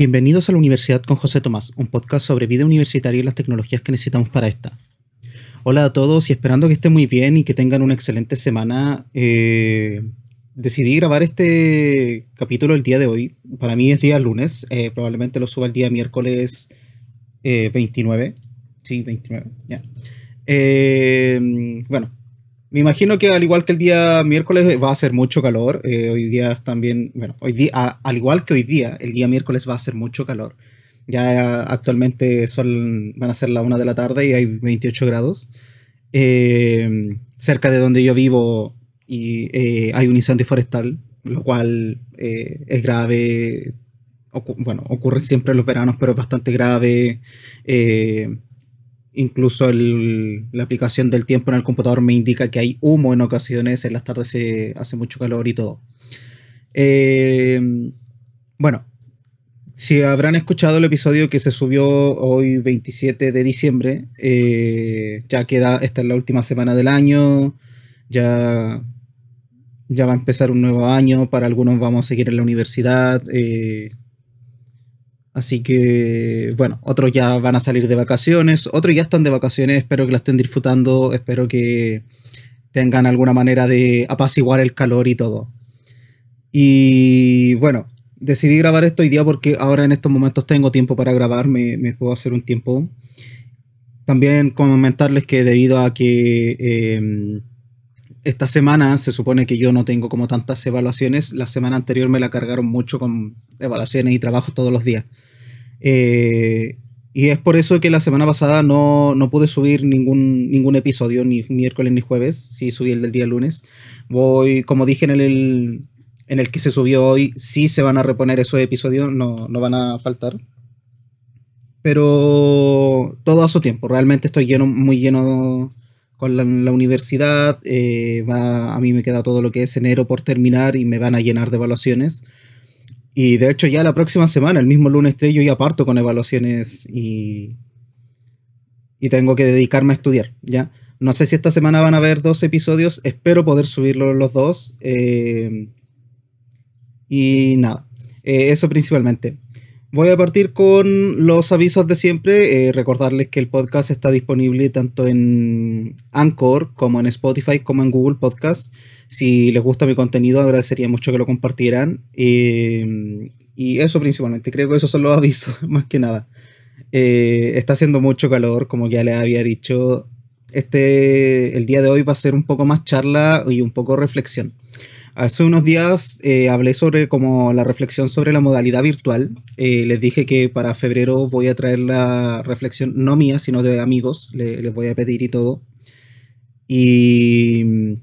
Bienvenidos a la Universidad con José Tomás, un podcast sobre vida universitaria y las tecnologías que necesitamos para esta. Hola a todos y esperando que estén muy bien y que tengan una excelente semana. Eh, decidí grabar este capítulo el día de hoy. Para mí es día lunes, eh, probablemente lo suba el día miércoles 29. Eh, sí, 29, ya. bueno, me imagino que al igual que el día miércoles va a ser mucho calor. Eh, hoy día también, bueno, hoy día, al igual que hoy día, el día miércoles va a ser mucho calor. Ya actualmente son, van a ser la una de la tarde y hay 28 grados. Eh, cerca de donde yo vivo y, eh, hay un incendio forestal, lo cual es grave. bueno, ocurre siempre en los veranos, pero es bastante grave. Incluso la aplicación del tiempo en el computador me indica que hay humo en ocasiones, en las tardes se hace mucho calor y todo. Eh, bueno, si habrán escuchado el episodio que se subió hoy 27 de diciembre, eh, ya queda, esta es la última semana del año, ya, ya va a empezar un nuevo año, para algunos vamos a seguir en la universidad. Eh, Así que, bueno, otros ya van a salir de vacaciones, otros ya están de vacaciones, espero que la estén disfrutando, espero que tengan alguna manera de apaciguar el calor y todo. Y bueno, decidí grabar esto hoy día porque ahora en estos momentos tengo tiempo para grabar, me, puedo hacer un tiempo. También comentarles que debido a que em, esta semana se supone que yo no tengo como tantas evaluaciones. La semana anterior me la cargaron mucho con evaluaciones y trabajos todos los días. Eh, y es por eso que la semana pasada no, no, pude subir ningún, ningún episodio, ni miércoles ni jueves. Sí subí el del día lunes. Voy, como dije en el, en el que se subió hoy, sí se van a reponer esos episodios, no, no van a faltar. Pero todo a su tiempo. Realmente estoy lleno, muy lleno con la, universidad. Eh, va, a mí me queda todo lo que es enero por terminar y me van a llenar de evaluaciones. Y de hecho ya la próxima semana, el mismo lunes 3, yo ya parto con evaluaciones y, y tengo que dedicarme a estudiar, ¿ya? No sé si esta semana van a haber dos episodios, espero poder subirlos los dos. Eh, y nada, eh, eso principalmente. Voy a partir con los avisos de siempre. Eh, recordarles que el podcast está disponible tanto en Anchor como en Spotify como en Google Podcast. Si les gusta mi contenido, agradecería mucho que lo compartieran. Eh, y eso principalmente. Creo que esos son los avisos, más que nada. Eh, está haciendo mucho calor, como ya les había dicho. Este, el día de hoy va a ser un poco más charla y un poco reflexión. Hace unos días eh, hablé sobre como la reflexión sobre la modalidad virtual. Eh, les dije que para febrero voy a traer la reflexión, no mía, sino de amigos. les voy a pedir y todo. Y mm,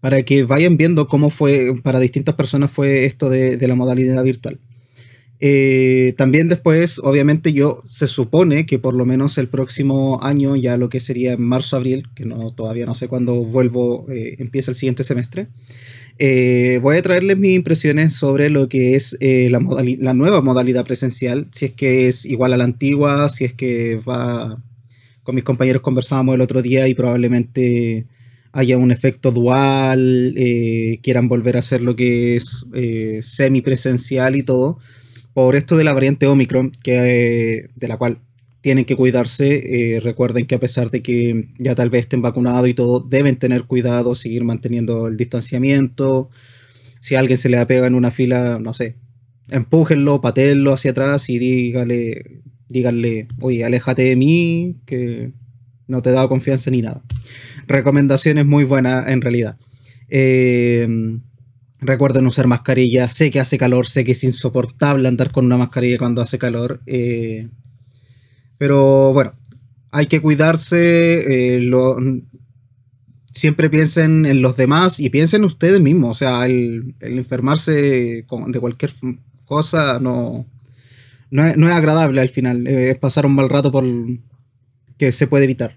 para que vayan viendo cómo fue, para distintas personas fue esto de, la modalidad virtual. Eh, también después, obviamente yo se supone que por lo menos el próximo año, ya lo que sería marzo-abril, que no, todavía no sé cuándo vuelvo, empieza el siguiente semestre, eh, voy a traerles mis impresiones sobre lo que es eh, la, nueva modalidad presencial, si es que es igual a la antigua, si es que va... Con mis compañeros conversábamos el otro día y probablemente haya un efecto dual, eh, quieran volver a hacer lo que es semipresencial y todo, por esto de la variante Omicron, que, de la cual tienen que cuidarse. Eh, recuerden que a pesar de que ya tal vez estén vacunados y todo, deben tener cuidado, seguir manteniendo el distanciamiento. Si alguien se le apega en una fila, no sé, empújenlo, patéenlo hacia atrás y dígale, díganle, oye, aléjate de mí, que no te he dado confianza ni nada. Recomendaciones muy buenas en realidad. Eh, recuerden usar mascarilla. Sé que hace calor, sé que es insoportable andar con una mascarilla cuando hace calor. Eh, pero bueno, hay que cuidarse. Eh, siempre piensen en los demás y piensen ustedes mismos. O sea, el, enfermarse de cualquier cosa no, no, es, agradable al final. Eh, es pasar un mal rato por que se puede evitar.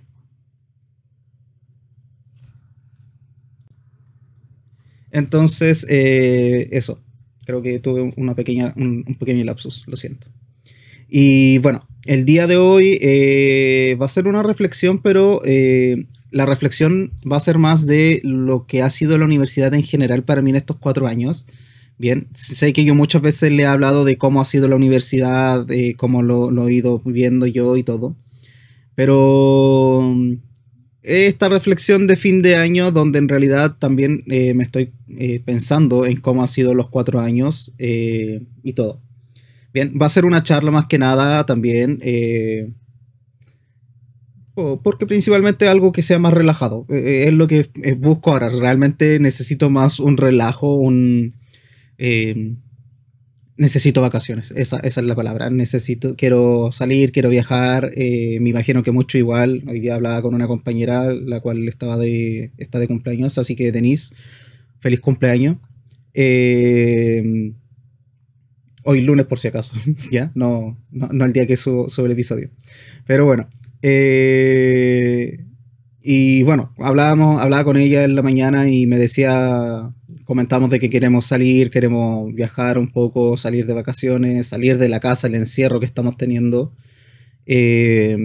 Entonces, eh, eso. Creo que tuve una pequeña, un pequeño lapsus, lo siento. Y bueno, el día de hoy eh, va a ser una reflexión, pero eh, la reflexión va a ser más de lo que ha sido la universidad en general para mí en estos cuatro años. Bien, sé que yo muchas veces le he hablado de cómo ha sido la universidad, de cómo lo, he ido viendo yo y todo. Pero mm, esta reflexión de fin de año, donde en realidad también eh, me estoy pensando en cómo han sido los cuatro años y todo. Bien, va a ser una charla más que nada también, porque principalmente algo que sea más relajado. es lo que busco ahora. Realmente necesito más un relajo, un eh, necesito vacaciones, esa, es la palabra. Necesito, quiero salir, quiero viajar. Eh, me imagino que mucho igual. Hoy día hablaba con una compañera, la cual estaba de, está de cumpleaños, así que Denise, feliz cumpleaños. Eh, hoy lunes por si acaso, ¿ya? No, no, el día que subo, el episodio. Pero bueno. y bueno, hablábamos, hablaba con ella en la mañana y me decía comentamos de que queremos salir, queremos viajar un poco, salir de vacaciones, salir de la casa, el encierro que estamos teniendo. Eh,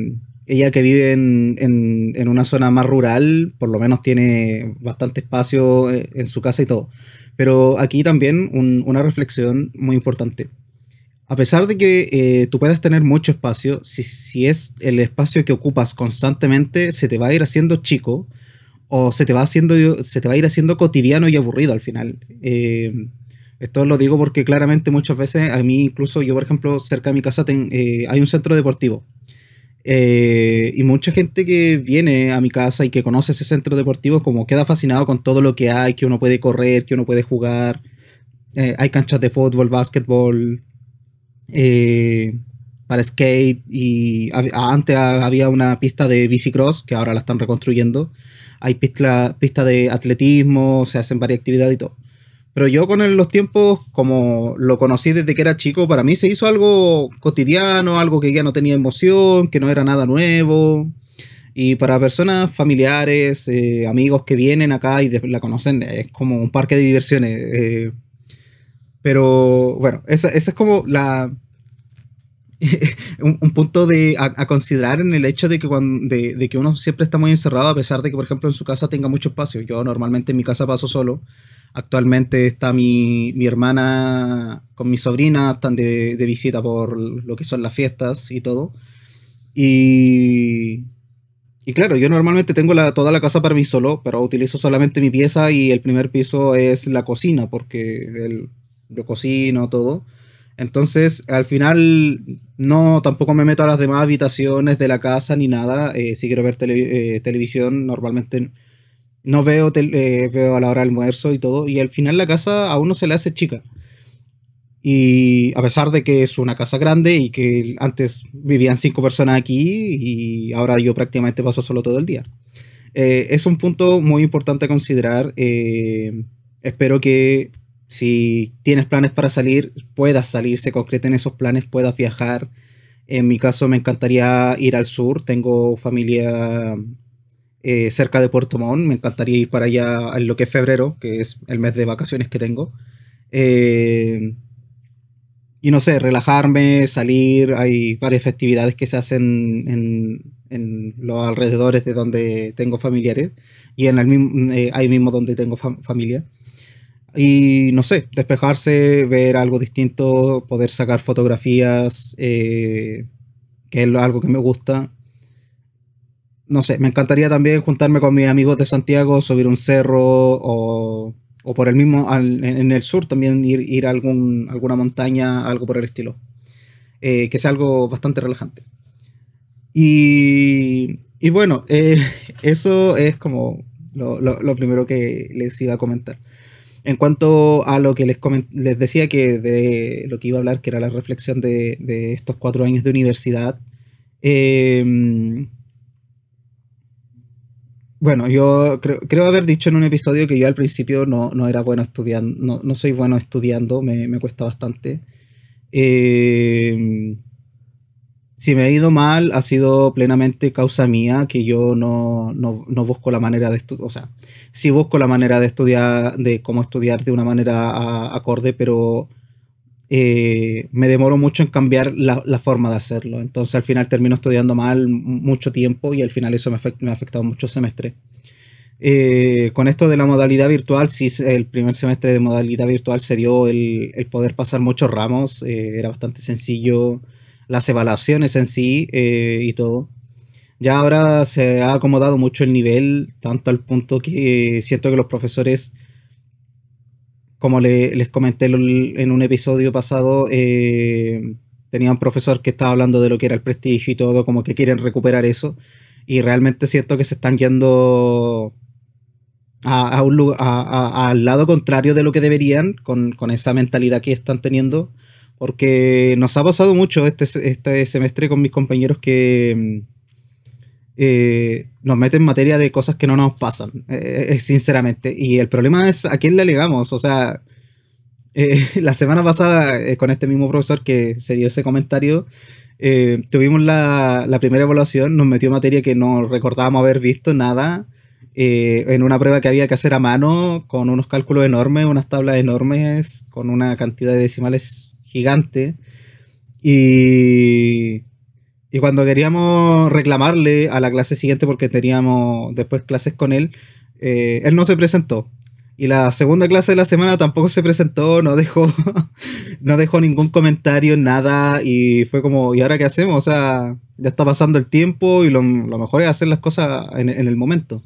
ella que vive en, una zona más rural, por lo menos tiene bastante espacio eh, en su casa y todo. Pero aquí también una reflexión muy importante. A pesar de que eh, tú puedas tener mucho espacio, si, si es el espacio que ocupas constantemente, se te va a ir haciendo chico o se te va haciendo se te va a ir haciendo cotidiano y aburrido al final. Eh, esto lo digo porque claramente muchas veces a mí incluso yo por ejemplo cerca de mi casa eh, hay un centro deportivo eh, y mucha gente que viene a mi casa y que conoce ese centro deportivo como queda fascinado con todo lo que hay, que uno puede correr, que uno puede jugar, hay canchas de fútbol, básquetbol, para skate y antes había una pista de bicicross que ahora la están reconstruyendo hay pista, pista de atletismo, se hacen varias actividades y todo. Pero yo con los tiempos, como lo conocí desde que era chico, para mí se hizo algo cotidiano, algo que ya no tenía emoción, que no era nada nuevo. Y para personas familiares, eh, amigos que vienen acá y la conocen, es como un parque de diversiones. Eh. pero bueno, esa, esa, es como la, un, punto de, a, considerar en el hecho de que, cuando, de, que uno siempre está muy encerrado, a pesar de que, por ejemplo, en su casa tenga mucho espacio. Yo normalmente en mi casa paso solo. Actualmente está mi, mi hermana con mi sobrina, están de, de, visita por lo que son las fiestas y todo. Y, y claro, yo normalmente tengo la, toda la casa para mí solo, pero utilizo solamente mi pieza y el primer piso es la cocina, porque el, yo cocino todo. Entonces, al final, no, tampoco me meto a las demás habitaciones de la casa ni nada. Eh, si quiero ver eh, televisión, normalmente no veo, eh, veo a la hora del almuerzo y todo. Y al final la casa a uno se le hace chica. Y a pesar de que es una casa grande y que antes vivían cinco personas aquí y ahora yo prácticamente paso solo todo el día. es un punto muy importante a considerar. espero que si tienes planes para salir, puedas salir, se concreten esos planes, puedas viajar. En mi caso me encantaría ir al sur, tengo familia eh, cerca de Puerto Montt, me encantaría ir para allá en lo que es febrero, que es el mes de vacaciones que tengo. Eh, y no sé, relajarme, salir, hay varias festividades que se hacen en, los alrededores de donde tengo familiares y en el mismo, eh, ahí mismo donde tengo familia. Y no sé, despejarse, ver algo distinto, poder sacar fotografías, eh, que es algo que me gusta. No sé, me encantaría también juntarme con mis amigos de Santiago, subir un cerro o, o por el mismo, en, el sur también ir, ir a algún, alguna montaña, algo por el estilo. Eh, que sea algo bastante relajante. Y, y bueno, eh, eso es como lo, lo primero que les iba a comentar. En cuanto a lo que les, les decía que de lo que iba a hablar, que era la reflexión de, estos cuatro años de universidad, em, bueno, yo creo, haber dicho en un episodio que yo al principio no, era bueno estudiando, no, soy bueno estudiando, me, me cuesta bastante. Eh, si me ha ido mal, ha sido plenamente causa mía, que yo no, busco la manera de estudiar, o sea, sí busco la manera de estudiar, de cómo estudiar de una manera acorde, pero eh, me demoro mucho en cambiar la, forma de hacerlo. Entonces al final termino estudiando mal mucho tiempo y al final eso me, me ha afectado mucho semestre. Eh, con esto de la modalidad virtual, sí, el primer semestre de modalidad virtual se dio el, poder pasar muchos ramos, eh, era bastante sencillo las evaluaciones en sí eh, y todo. Ya ahora se ha acomodado mucho el nivel, tanto al punto que siento que los profesores, como les comenté en un episodio pasado, tenía un profesor que estaba hablando de lo que era el prestigio y todo, como que quieren recuperar eso. Y realmente siento que se están yendo a, un al lado contrario de lo que deberían con, esa mentalidad que están teniendo. Porque nos ha pasado mucho este, este semestre con mis compañeros que eh, nos meten en materia de cosas que no nos pasan, eh, eh, sinceramente. Y el problema es a quién le alegamos. O sea, la semana pasada con este mismo profesor que se dio ese comentario, tuvimos la, la, primera evaluación, nos metió materia que no recordábamos haber visto nada. Eh, en una prueba que había que hacer a mano, con unos cálculos enormes, unas tablas enormes, con una cantidad de decimales gigante. Y, y cuando queríamos reclamarle a la clase siguiente, porque teníamos después clases con él, eh, él no se presentó. Y la segunda clase de la semana tampoco se presentó, no dejó, no dejó ningún comentario, nada. Y fue como, ¿y ahora qué hacemos? O sea, ya está pasando el tiempo y lo, mejor es hacer las cosas en el momento.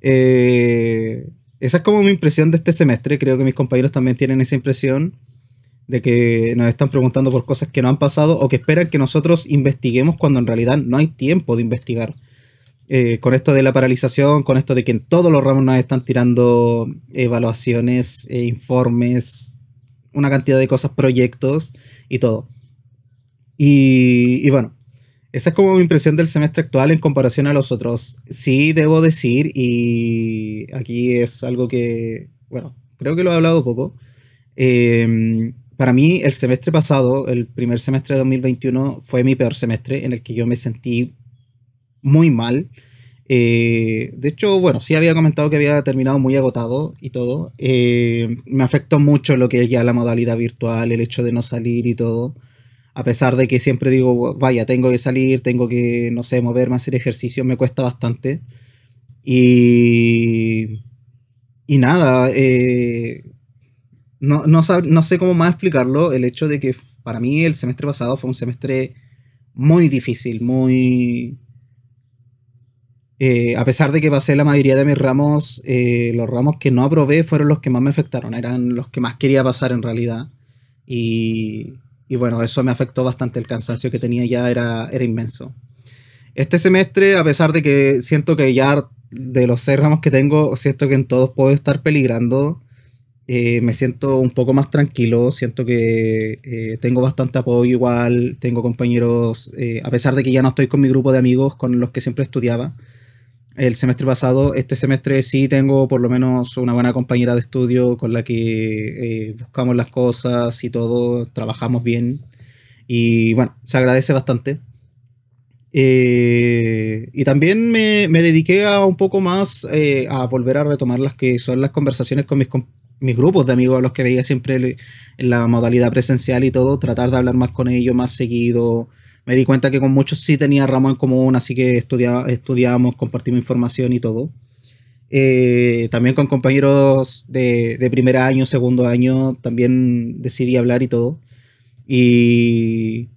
Eh, esa es como mi impresión de este semestre. Creo que mis compañeros también tienen esa impresión de que nos están preguntando por cosas que no han pasado o que esperan que nosotros investiguemos cuando en realidad no hay tiempo de investigar. Eh, con esto de la paralización, con esto de que en todos los ramos nos están tirando evaluaciones, e informes, una cantidad de cosas, proyectos y todo. y bueno, esa es como mi impresión del semestre actual en comparación a los otros. Sí, debo decir, y aquí es algo que, bueno, creo que lo he hablado poco. Em, para mí, el semestre pasado, el primer semestre de 2021, fue mi peor semestre en el que yo me sentí muy mal. Eh, de hecho, bueno, sí había comentado que había terminado muy agotado y todo. Eh, me afectó mucho lo que es ya la modalidad virtual, el hecho de no salir y todo a pesar de que siempre digo, vaya, tengo que salir, tengo que, no sé, moverme, hacer ejercicio, me cuesta bastante. Y, y nada, eh, no, no, no, sé cómo más explicarlo, el hecho de que para mí el semestre pasado fue un semestre muy difícil, muy... Eh, a pesar de que pasé la mayoría de mis ramos, eh, los ramos que no aprobé fueron los que más me afectaron, eran los que más quería pasar en realidad. Y, y bueno, eso me afectó bastante, el cansancio que tenía ya era, era inmenso. Este semestre, a pesar de que siento que ya de los seis ramos que tengo, siento que en todos puedo estar peligrando, eh, me siento un poco más tranquilo, siento que eh, tengo bastante apoyo igual, tengo compañeros, eh, a pesar de que ya no estoy con mi grupo de amigos con los que siempre estudiaba, el semestre pasado. Este semestre sí tengo por lo menos una buena compañera de estudio con la que eh, buscamos las cosas y todo, trabajamos bien. Y bueno, se agradece bastante. Eh, y también me, dediqué a un poco más eh, a volver a retomar las que son las conversaciones con mis, mis grupos de amigos, a los que veía siempre en la modalidad presencial y todo, tratar de hablar más con ellos más seguido, me di cuenta que con muchos sí tenía ramos en común, así que estudiábamos, compartimos información y todo. Eh, también con compañeros de, primer año, segundo año, también decidí hablar y todo. Y,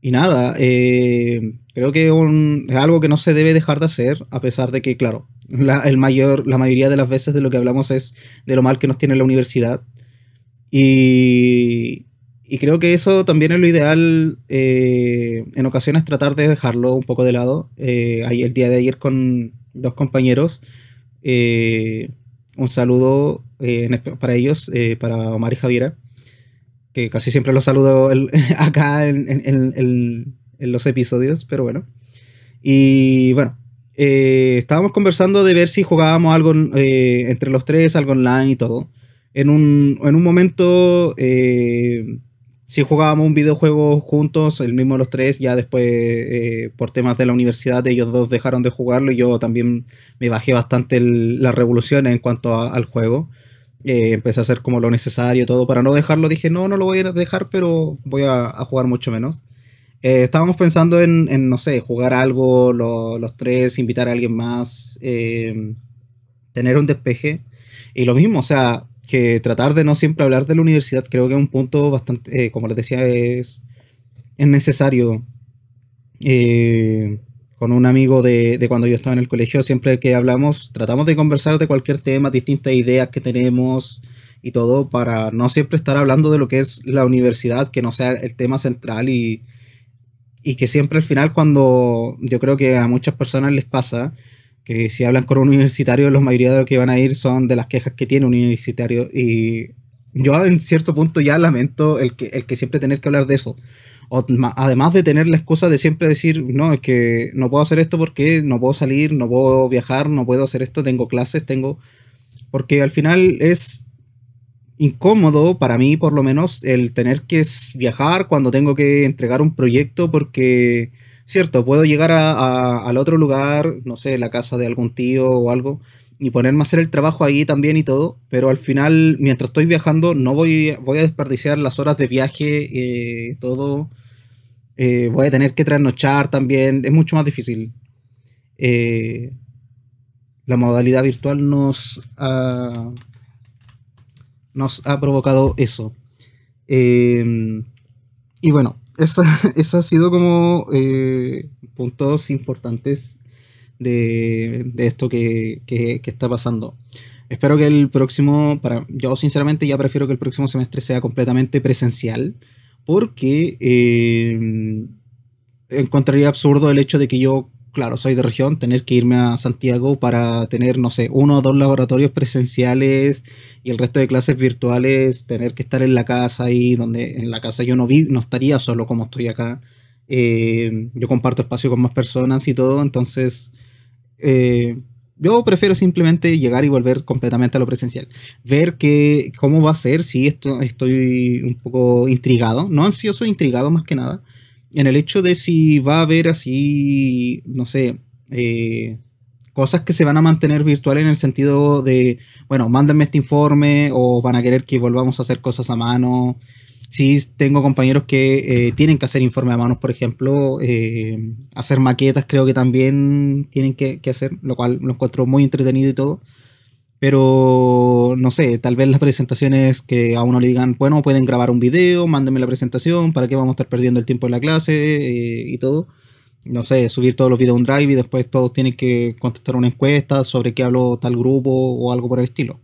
y nada, eh, creo que es algo que no se debe dejar de hacer, a pesar de que, claro, la, el mayor, la mayoría de las veces de lo que hablamos es de lo mal que nos tiene la universidad. Y, y creo que eso también es lo ideal eh, en ocasiones tratar de dejarlo un poco de lado. Eh, el día de ayer con dos compañeros, eh, un saludo para ellos, para Omar y Javiera, que casi siempre los saludo acá en, los episodios, pero bueno. Y bueno, estábamos conversando de ver si jugábamos algo entre los tres, algo online y todo. En un, en un momento si jugábamos un videojuego juntos, el mismo los tres, ya después eh, por temas de la universidad ellos dos dejaron de jugarlo y yo también me bajé bastante las revoluciones en cuanto al juego. Eh, empecé a hacer como lo necesario todo para no dejarlo. Dije, no, no lo voy a dejar, pero voy a, jugar mucho menos. Eh, estábamos pensando en, no sé, jugar algo los tres, invitar a alguien más. tener un despeje. Y lo mismo, o sea, que tratar de no siempre hablar de la universidad, creo que es un punto bastante, eh, como les decía, es, es necesario. Eh, con un amigo de, de, cuando yo estaba en el colegio, siempre que hablamos, tratamos de conversar de cualquier tema, distintas ideas que tenemos y todo, para no siempre estar hablando de lo que es la universidad, que no sea el tema central y, y que siempre al final cuando yo creo que a muchas personas les pasa, que si hablan con un universitario, la mayoría de los que van a ir son de las quejas que tiene un universitario. Y yo en cierto punto ya lamento el que, el que siempre tener que hablar de eso. Además de tener la excusa de siempre decir, no, es que no puedo hacer esto porque no puedo salir, no puedo viajar, no puedo hacer esto, tengo clases, tengo... Porque al final es incómodo para mí, por lo menos, el tener que viajar cuando tengo que entregar un proyecto porque, cierto, puedo llegar a, al otro lugar, no sé, la casa de algún tío o algo, y ponerme a hacer el trabajo ahí también y todo, pero al final, mientras estoy viajando, no voy, voy a desperdiciar las horas de viaje, eh, todo eh, voy a tener que trasnochar también, es mucho más difícil. Eh, la modalidad virtual nos ha, nos ha provocado eso. Em, y bueno, eso ha sido como eh, puntos importantes de, esto que, que, está pasando. Espero que el próximo, para, yo sinceramente ya prefiero que el próximo semestre sea completamente presencial porque eh, encontraría absurdo el hecho de que yo, claro, soy de región, tener que irme a Santiago para tener, no sé, uno o dos laboratorios presenciales y el resto de clases virtuales, tener que estar en la casa y donde en la casa yo no vi, no estaría solo como estoy acá. Eh, yo comparto espacio con más personas y todo, entonces eh, yo prefiero simplemente llegar y volver completamente a lo presencial. Ver que, cómo va a ser, sí, esto, estoy un poco intrigado, no ansioso, intrigado más que nada, en el hecho de si va a haber así, no sé, eh, cosas que se van a mantener virtuales en el sentido de, bueno, mándenme este informe o van a querer que volvamos a hacer cosas a mano sí tengo compañeros que eh, tienen que hacer informe a manos, por ejemplo, eh, hacer maquetas creo que también tienen que, hacer, lo cual lo encuentro muy entretenido y todo. Pero no sé, tal vez las presentaciones que a uno le digan, bueno, pueden grabar un video, mándenme la presentación, ¿para qué vamos a estar perdiendo el tiempo en la clase eh, y todo? No sé, subir todos los videos a un drive y después todos tienen que contestar una encuesta sobre qué habló tal grupo o algo por el estilo.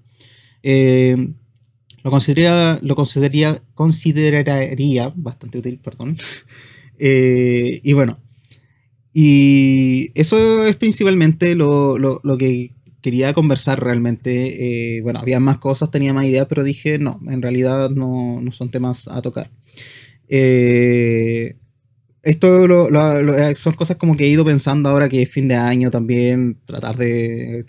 Lo consideraría, lo consideraría, consideraría bastante útil, perdón. Eh, y bueno, y eso es principalmente lo, que quería conversar realmente. Eh, bueno, había más cosas, tenía más ideas, pero dije, no, en realidad no, son temas a tocar. Eh, esto son cosas como que he ido pensando ahora que es fin de año también, tratar de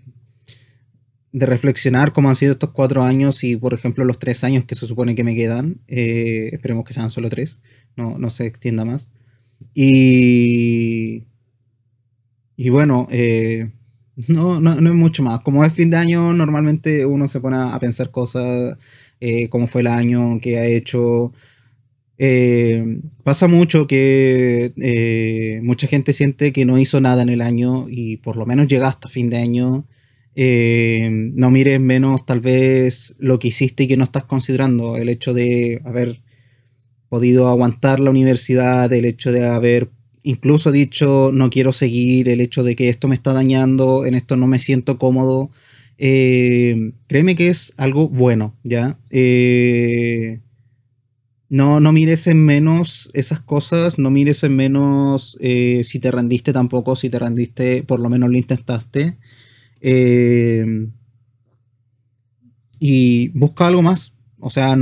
de reflexionar cómo han sido estos cuatro años y, por ejemplo, los tres años que se supone que me quedan. Eh, esperemos que sean solo tres, no, no se extienda más. Y, y bueno, eh, no, no, no, es mucho más. Como es fin de año, normalmente uno se pone a pensar cosas, eh, cómo fue el año, qué ha hecho. pasa mucho que mucha gente siente que no hizo nada en el año y por lo menos llega hasta fin de año eh, no mires menos tal vez lo que hiciste y que no estás considerando, el hecho de haber podido aguantar la universidad, el hecho de haber incluso dicho no quiero seguir, el hecho de que esto me está dañando, en esto no me siento cómodo, eh, créeme que es algo bueno, ¿ya? Eh, no, no mires en menos esas cosas, no mires en menos si te rendiste tampoco, si te rendiste, por lo menos lo intentaste. Eh, y busca algo más. O sea,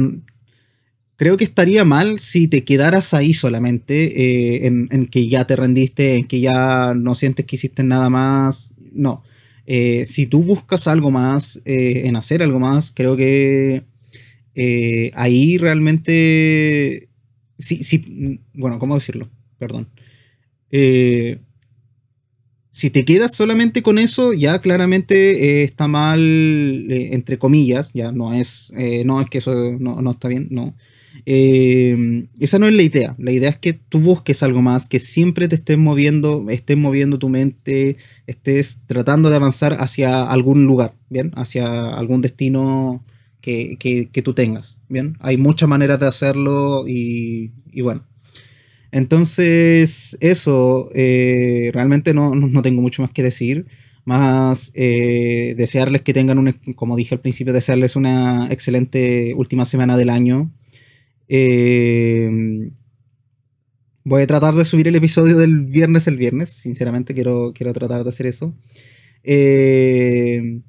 creo que estaría mal si te quedaras ahí solamente, eh, en, que ya te rendiste, en que ya no sientes que hiciste nada más. No. Eh, si tú buscas algo más, en hacer algo más, creo que ahí realmente... Sí, bueno, ¿cómo decirlo? Perdón si te quedas solamente con eso, ya claramente eh, está mal, eh, entre comillas, ya no es, eh, no es que eso no, está bien, no. Eh, esa no es la idea. La idea es que tú busques algo más, que siempre te estés moviendo, estés moviendo tu mente, estés tratando de avanzar hacia algún lugar, ¿bien? Hacia algún destino que, tú tengas, ¿bien? Hay muchas maneras de hacerlo y, bueno. Entonces, eso, eh, realmente no, tengo mucho más que decir más eh, desearles que tengan un, como dije al principio, desearles una excelente última semana del año. Eh, voy a tratar de subir el episodio del viernes el viernes, sinceramente quiero, quiero tratar de hacer eso. Eh,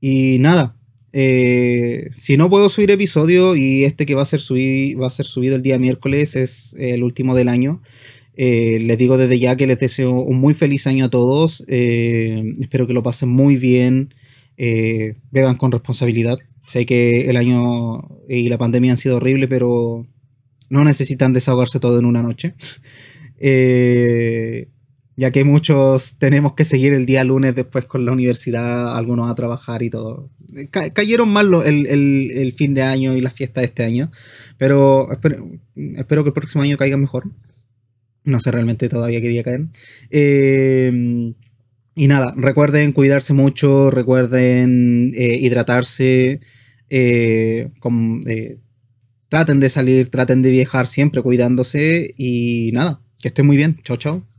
y nada, si no puedo subir episodio y este que va a ser, va a ser subido el día miércoles es el último del año, eh, les digo desde ya que les deseo un muy feliz año a todos. Eh, espero que lo pasen muy bien. Eh, con responsabilidad. Sé que el año y la pandemia han sido horribles, pero no necesitan desahogarse todo en una noche. ya que muchos tenemos que seguir el día lunes después con la universidad, algunos a trabajar y todo. cayeron mal el, fin de año y las fiestas de este año, pero espero que el próximo año caiga mejor. No sé realmente todavía qué día caen. Eh, y nada, recuerden cuidarse mucho, recuerden eh, hidratarse, eh, traten de salir, traten de viajar siempre cuidándose y nada, que estén muy bien. Chao, chao.